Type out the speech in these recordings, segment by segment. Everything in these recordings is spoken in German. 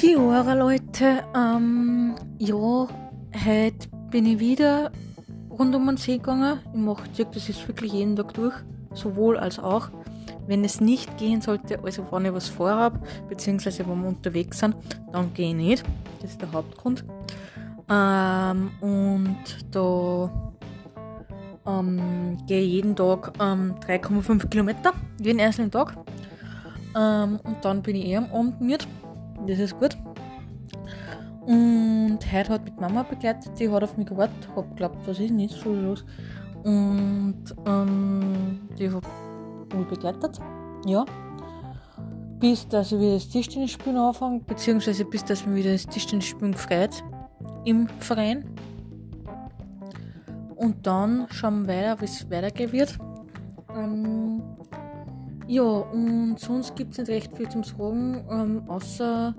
Kiora Leute, ähm, ja, heute bin ich wieder rund um den See gegangen. Ich mache das ist wirklich jeden Tag durch, sowohl als auch. Wenn es nicht gehen sollte, also wenn ich was vorhabe, beziehungsweise wenn wir unterwegs sind, dann gehe ich nicht. Das ist der Hauptgrund. Ähm, und da ähm, gehe ich jeden Tag ähm, 3,5 Kilometer, jeden einzelnen Tag. Ähm, und dann bin ich eh am Abend müde. Das ist gut. Und heute hat mit Mama begleitet, die hat auf mich gewartet, hab geglaubt, was ist nicht so los. Und ähm, die hat mich begleitet, ja. Bis dass ich wieder das Tischtennisspielen anfange, beziehungsweise bis dass mir wieder das Tischtennisspielen gefreut im Verein. Und dann schauen wir weiter, wie es weitergehen wird. Ähm, ja, und sonst gibt es nicht recht viel zum Sagen, ähm, außer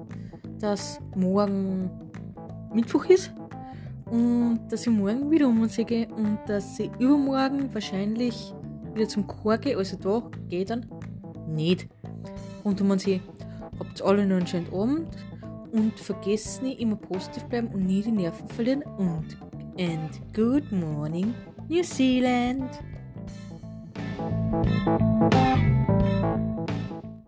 dass morgen Mittwoch ist und dass ich morgen wieder um uns gehe und dass ich übermorgen wahrscheinlich wieder zum Chor gehe, also da geht dann nicht. Und um uns habt alle noch einen schönen Abend und vergesst nicht immer positiv bleiben und nie die Nerven verlieren und and good morning New Zealand.